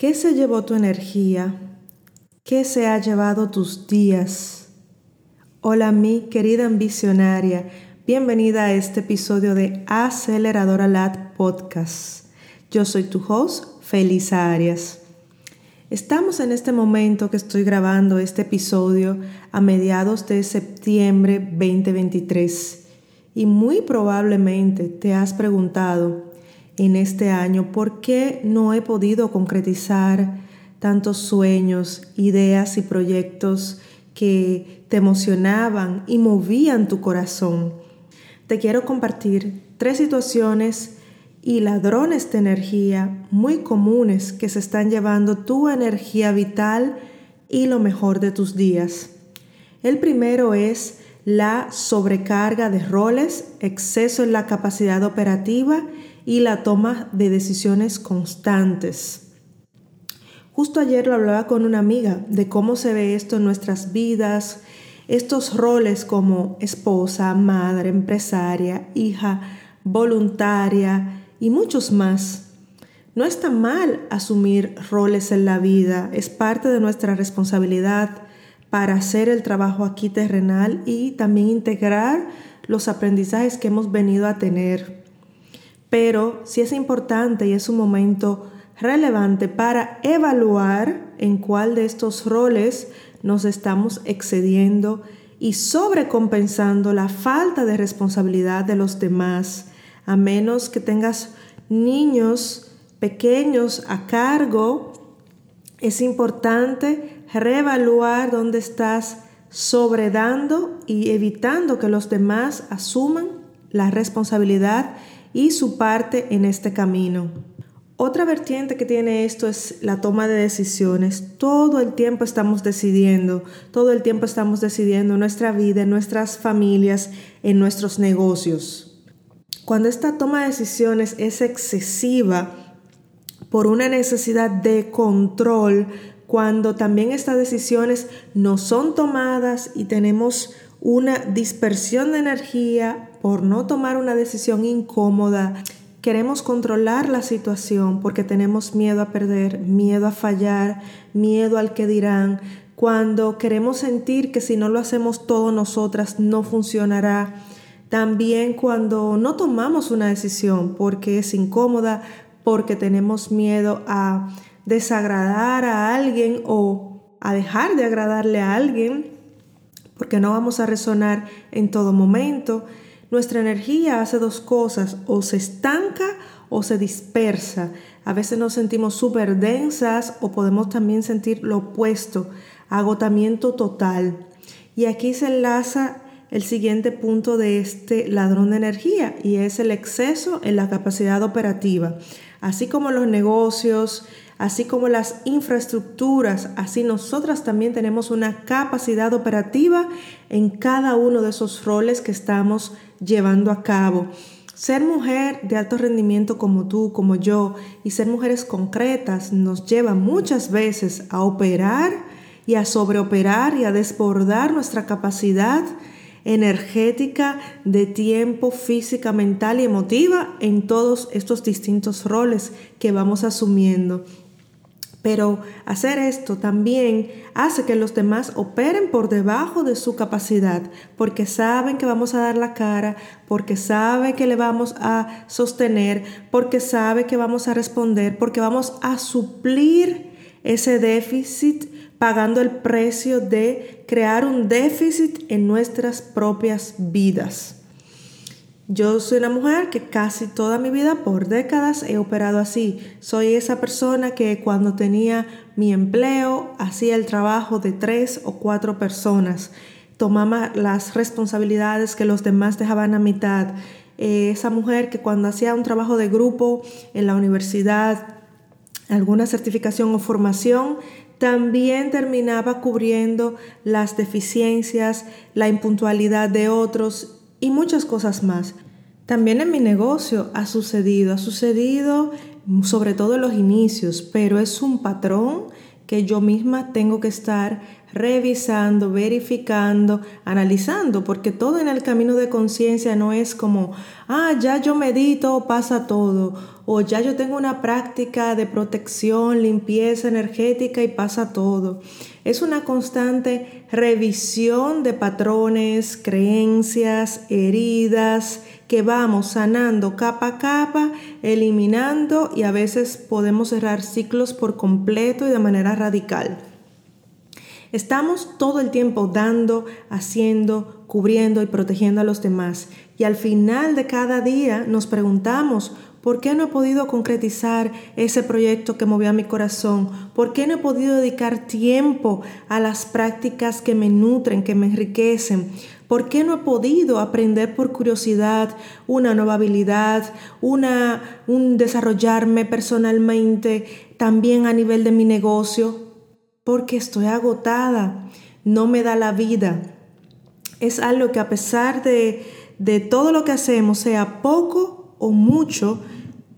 ¿Qué se llevó tu energía? ¿Qué se ha llevado tus días? Hola mi querida ambicionaria, bienvenida a este episodio de Aceleradora Lat Podcast. Yo soy tu host, Felisa Arias. Estamos en este momento que estoy grabando este episodio a mediados de septiembre 2023 y muy probablemente te has preguntado en este año, ¿por qué no he podido concretizar tantos sueños, ideas y proyectos que te emocionaban y movían tu corazón? Te quiero compartir tres situaciones y ladrones de energía muy comunes que se están llevando tu energía vital y lo mejor de tus días. El primero es la sobrecarga de roles, exceso en la capacidad operativa y la toma de decisiones constantes. Justo ayer lo hablaba con una amiga de cómo se ve esto en nuestras vidas, estos roles como esposa, madre, empresaria, hija, voluntaria y muchos más. No está mal asumir roles en la vida, es parte de nuestra responsabilidad para hacer el trabajo aquí terrenal y también integrar los aprendizajes que hemos venido a tener pero sí es importante y es un momento relevante para evaluar en cuál de estos roles nos estamos excediendo y sobrecompensando la falta de responsabilidad de los demás, a menos que tengas niños pequeños a cargo, es importante reevaluar dónde estás sobredando y evitando que los demás asuman la responsabilidad y su parte en este camino. Otra vertiente que tiene esto es la toma de decisiones. Todo el tiempo estamos decidiendo, todo el tiempo estamos decidiendo en nuestra vida, en nuestras familias, en nuestros negocios. Cuando esta toma de decisiones es excesiva por una necesidad de control, cuando también estas decisiones no son tomadas y tenemos una dispersión de energía por no tomar una decisión incómoda. Queremos controlar la situación porque tenemos miedo a perder, miedo a fallar, miedo al que dirán. Cuando queremos sentir que si no lo hacemos todo nosotras no funcionará. También cuando no tomamos una decisión porque es incómoda, porque tenemos miedo a desagradar a alguien o a dejar de agradarle a alguien porque no vamos a resonar en todo momento. Nuestra energía hace dos cosas, o se estanca o se dispersa. A veces nos sentimos súper densas o podemos también sentir lo opuesto, agotamiento total. Y aquí se enlaza el siguiente punto de este ladrón de energía y es el exceso en la capacidad operativa. Así como los negocios, así como las infraestructuras, así nosotras también tenemos una capacidad operativa en cada uno de esos roles que estamos llevando a cabo. Ser mujer de alto rendimiento como tú, como yo, y ser mujeres concretas nos lleva muchas veces a operar y a sobreoperar y a desbordar nuestra capacidad energética, de tiempo, física, mental y emotiva en todos estos distintos roles que vamos asumiendo. Pero hacer esto también hace que los demás operen por debajo de su capacidad, porque saben que vamos a dar la cara, porque saben que le vamos a sostener, porque saben que vamos a responder, porque vamos a suplir ese déficit pagando el precio de crear un déficit en nuestras propias vidas. Yo soy una mujer que casi toda mi vida, por décadas, he operado así. Soy esa persona que cuando tenía mi empleo hacía el trabajo de tres o cuatro personas, tomaba las responsabilidades que los demás dejaban a mitad. Eh, esa mujer que cuando hacía un trabajo de grupo en la universidad, alguna certificación o formación, también terminaba cubriendo las deficiencias, la impuntualidad de otros y muchas cosas más. También en mi negocio ha sucedido, ha sucedido sobre todo en los inicios, pero es un patrón que yo misma tengo que estar revisando, verificando, analizando, porque todo en el camino de conciencia no es como, ah, ya yo medito, pasa todo, o ya yo tengo una práctica de protección, limpieza energética y pasa todo. Es una constante revisión de patrones, creencias, heridas, que vamos sanando capa a capa, eliminando y a veces podemos cerrar ciclos por completo y de manera radical. Estamos todo el tiempo dando, haciendo, cubriendo y protegiendo a los demás. Y al final de cada día nos preguntamos, ¿por qué no he podido concretizar ese proyecto que movió a mi corazón? ¿Por qué no he podido dedicar tiempo a las prácticas que me nutren, que me enriquecen? ¿Por qué no he podido aprender por curiosidad una nueva habilidad, una, un desarrollarme personalmente, también a nivel de mi negocio? porque estoy agotada, no me da la vida. Es algo que a pesar de, de todo lo que hacemos, sea poco o mucho,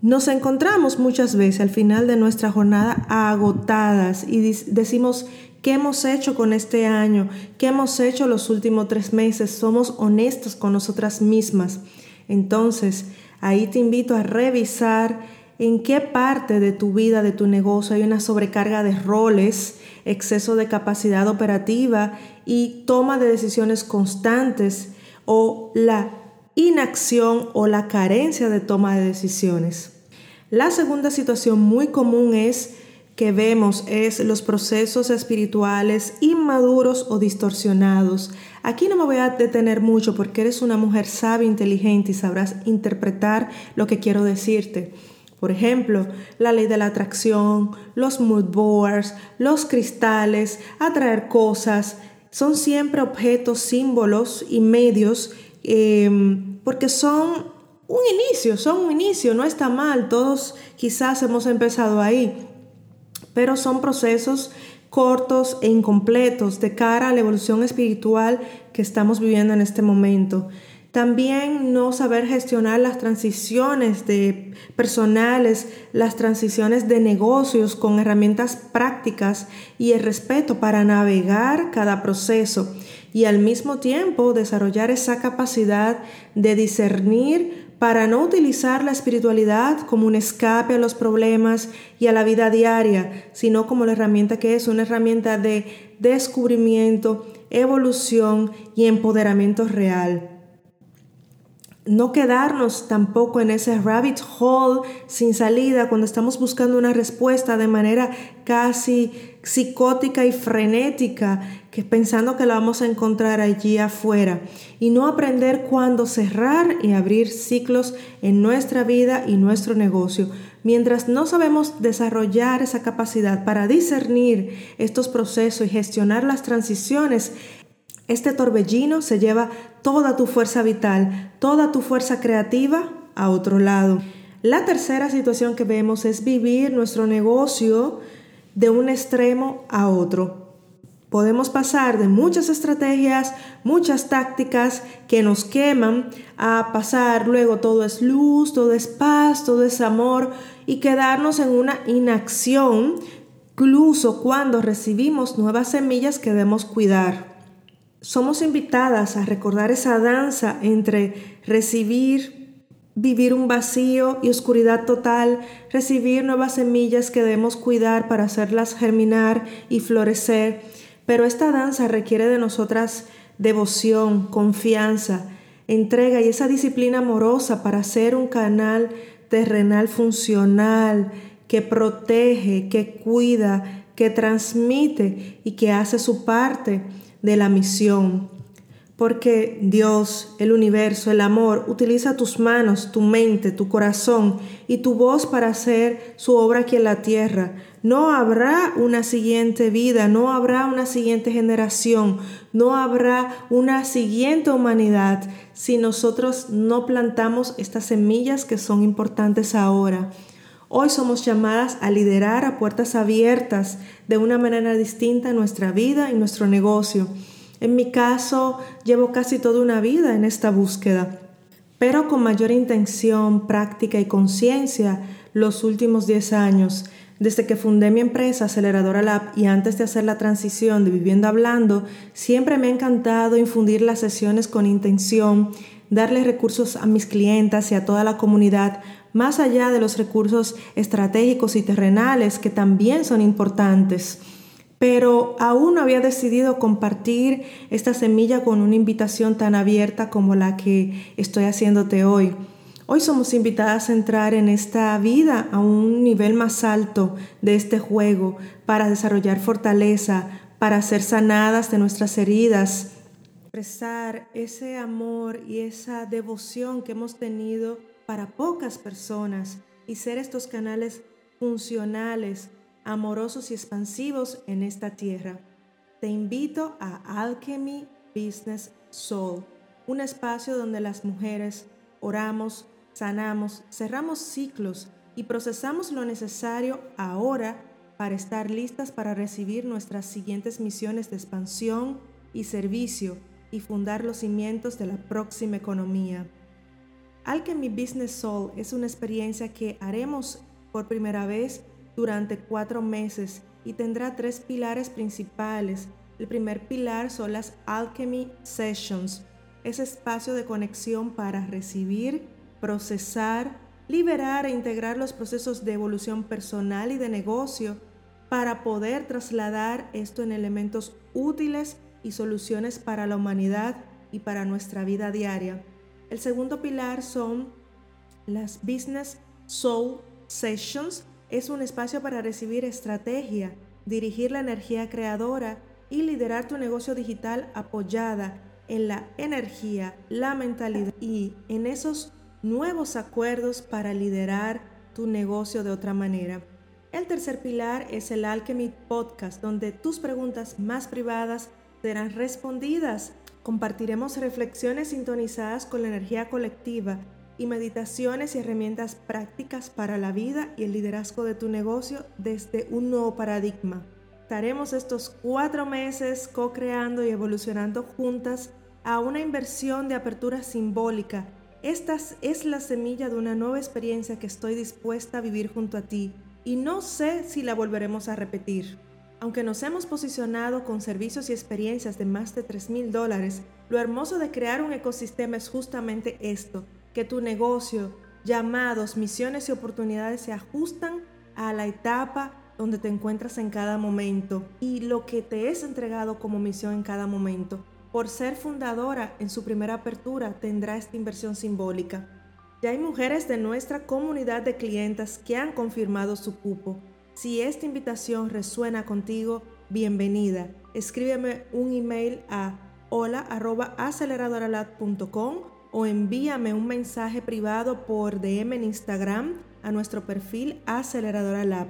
nos encontramos muchas veces al final de nuestra jornada agotadas y decimos, ¿qué hemos hecho con este año? ¿Qué hemos hecho los últimos tres meses? Somos honestos con nosotras mismas. Entonces, ahí te invito a revisar en qué parte de tu vida, de tu negocio hay una sobrecarga de roles, exceso de capacidad operativa y toma de decisiones constantes o la inacción o la carencia de toma de decisiones. La segunda situación muy común es que vemos es los procesos espirituales inmaduros o distorsionados. Aquí no me voy a detener mucho porque eres una mujer sabia, inteligente y sabrás interpretar lo que quiero decirte. Por ejemplo, la ley de la atracción, los mood boards, los cristales, atraer cosas, son siempre objetos, símbolos y medios em, porque son un inicio, son un inicio, no está mal, todos quizás hemos empezado ahí, pero son procesos cortos e incompletos de cara a la evolución espiritual que estamos viviendo en este momento. También no saber gestionar las transiciones de personales, las transiciones de negocios con herramientas prácticas y el respeto para navegar cada proceso y al mismo tiempo desarrollar esa capacidad de discernir para no utilizar la espiritualidad como un escape a los problemas y a la vida diaria, sino como la herramienta que es una herramienta de descubrimiento, evolución y empoderamiento real. No quedarnos tampoco en ese rabbit hole sin salida cuando estamos buscando una respuesta de manera casi psicótica y frenética, que pensando que la vamos a encontrar allí afuera, y no aprender cuándo cerrar y abrir ciclos en nuestra vida y nuestro negocio. Mientras no sabemos desarrollar esa capacidad para discernir estos procesos y gestionar las transiciones, este torbellino se lleva toda tu fuerza vital, toda tu fuerza creativa a otro lado. La tercera situación que vemos es vivir nuestro negocio de un extremo a otro. Podemos pasar de muchas estrategias, muchas tácticas que nos queman, a pasar luego todo es luz, todo es paz, todo es amor y quedarnos en una inacción, incluso cuando recibimos nuevas semillas que debemos cuidar somos invitadas a recordar esa danza entre recibir, vivir un vacío y oscuridad total, recibir nuevas semillas que debemos cuidar para hacerlas germinar y florecer. Pero esta danza requiere de nosotras devoción, confianza, entrega y esa disciplina amorosa para ser un canal terrenal funcional que protege, que cuida, que transmite y que hace su parte de la misión. Porque Dios, el universo, el amor, utiliza tus manos, tu mente, tu corazón y tu voz para hacer su obra aquí en la tierra. No habrá una siguiente vida, no habrá una siguiente generación, no habrá una siguiente humanidad si nosotros no plantamos estas semillas que son importantes ahora. Hoy somos llamadas a liderar a puertas abiertas de una manera distinta nuestra vida y nuestro negocio. En mi caso, llevo casi toda una vida en esta búsqueda, pero con mayor intención, práctica y conciencia los últimos 10 años, Desde que fundé mi empresa Aceleradora Lab y antes de hacer la transición de viviendo hablando, siempre me ha encantado infundir las sesiones con intención, darle recursos a mis clientas y a toda la comunidad, más allá de los recursos estratégicos y terrenales que también son importantes. Pero aún no había decidido compartir esta semilla con una invitación tan abierta como la que estoy haciéndote hoy. Hoy somos invitadas a entrar en esta vida a un nivel más alto de este juego para desarrollar fortaleza, para ser sanadas de nuestras heridas, expresar ese amor y esa devoción que hemos tenido para pocas personas y ser estos canales funcionales, amorosos y expansivos en esta tierra. Te invito a Alchemy Business Soul, un espacio donde las mujeres oramos, sanamos, cerramos ciclos y procesamos lo necesario ahora para estar listas para recibir nuestras siguientes misiones de expansión y servicio y fundar los cimientos de la próxima economía. Alchemy Business Soul es una experiencia que haremos por primera vez durante cuatro meses y tendrá tres pilares principales. El primer pilar son las Alchemy Sessions, ese espacio de conexión para recibir, procesar, liberar e integrar los procesos de evolución personal y de negocio para poder trasladar esto en elementos útiles y soluciones para la humanidad y para nuestra vida diaria. El segundo pilar son las Business Soul Sessions. Es un espacio para recibir estrategia, dirigir la energía creadora y liderar tu negocio digital apoyada en la energía, la mentalidad y en esos nuevos acuerdos para liderar tu negocio de otra manera. El tercer pilar es el Alchemy Podcast, donde tus preguntas más privadas serán respondidas. Compartiremos reflexiones sintonizadas con la energía colectiva y meditaciones y herramientas prácticas para la vida y el liderazgo de tu negocio desde un nuevo paradigma. Estaremos estos cuatro meses co-creando y evolucionando juntas a una inversión de apertura simbólica esta es la semilla de una nueva experiencia que estoy dispuesta a vivir junto a ti y no sé si la volveremos a repetir. Aunque nos hemos posicionado con servicios y experiencias de más de 3 mil dólares, lo hermoso de crear un ecosistema es justamente esto, que tu negocio, llamados, misiones y oportunidades se ajustan a la etapa donde te encuentras en cada momento y lo que te es entregado como misión en cada momento por ser fundadora en su primera apertura, tendrá esta inversión simbólica. Ya hay mujeres de nuestra comunidad de clientas que han confirmado su cupo. Si esta invitación resuena contigo, bienvenida. Escríbeme un email a hola.aceleradoralab.com o envíame un mensaje privado por DM en Instagram a nuestro perfil Aceleradora Lab.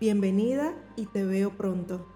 Bienvenida y te veo pronto.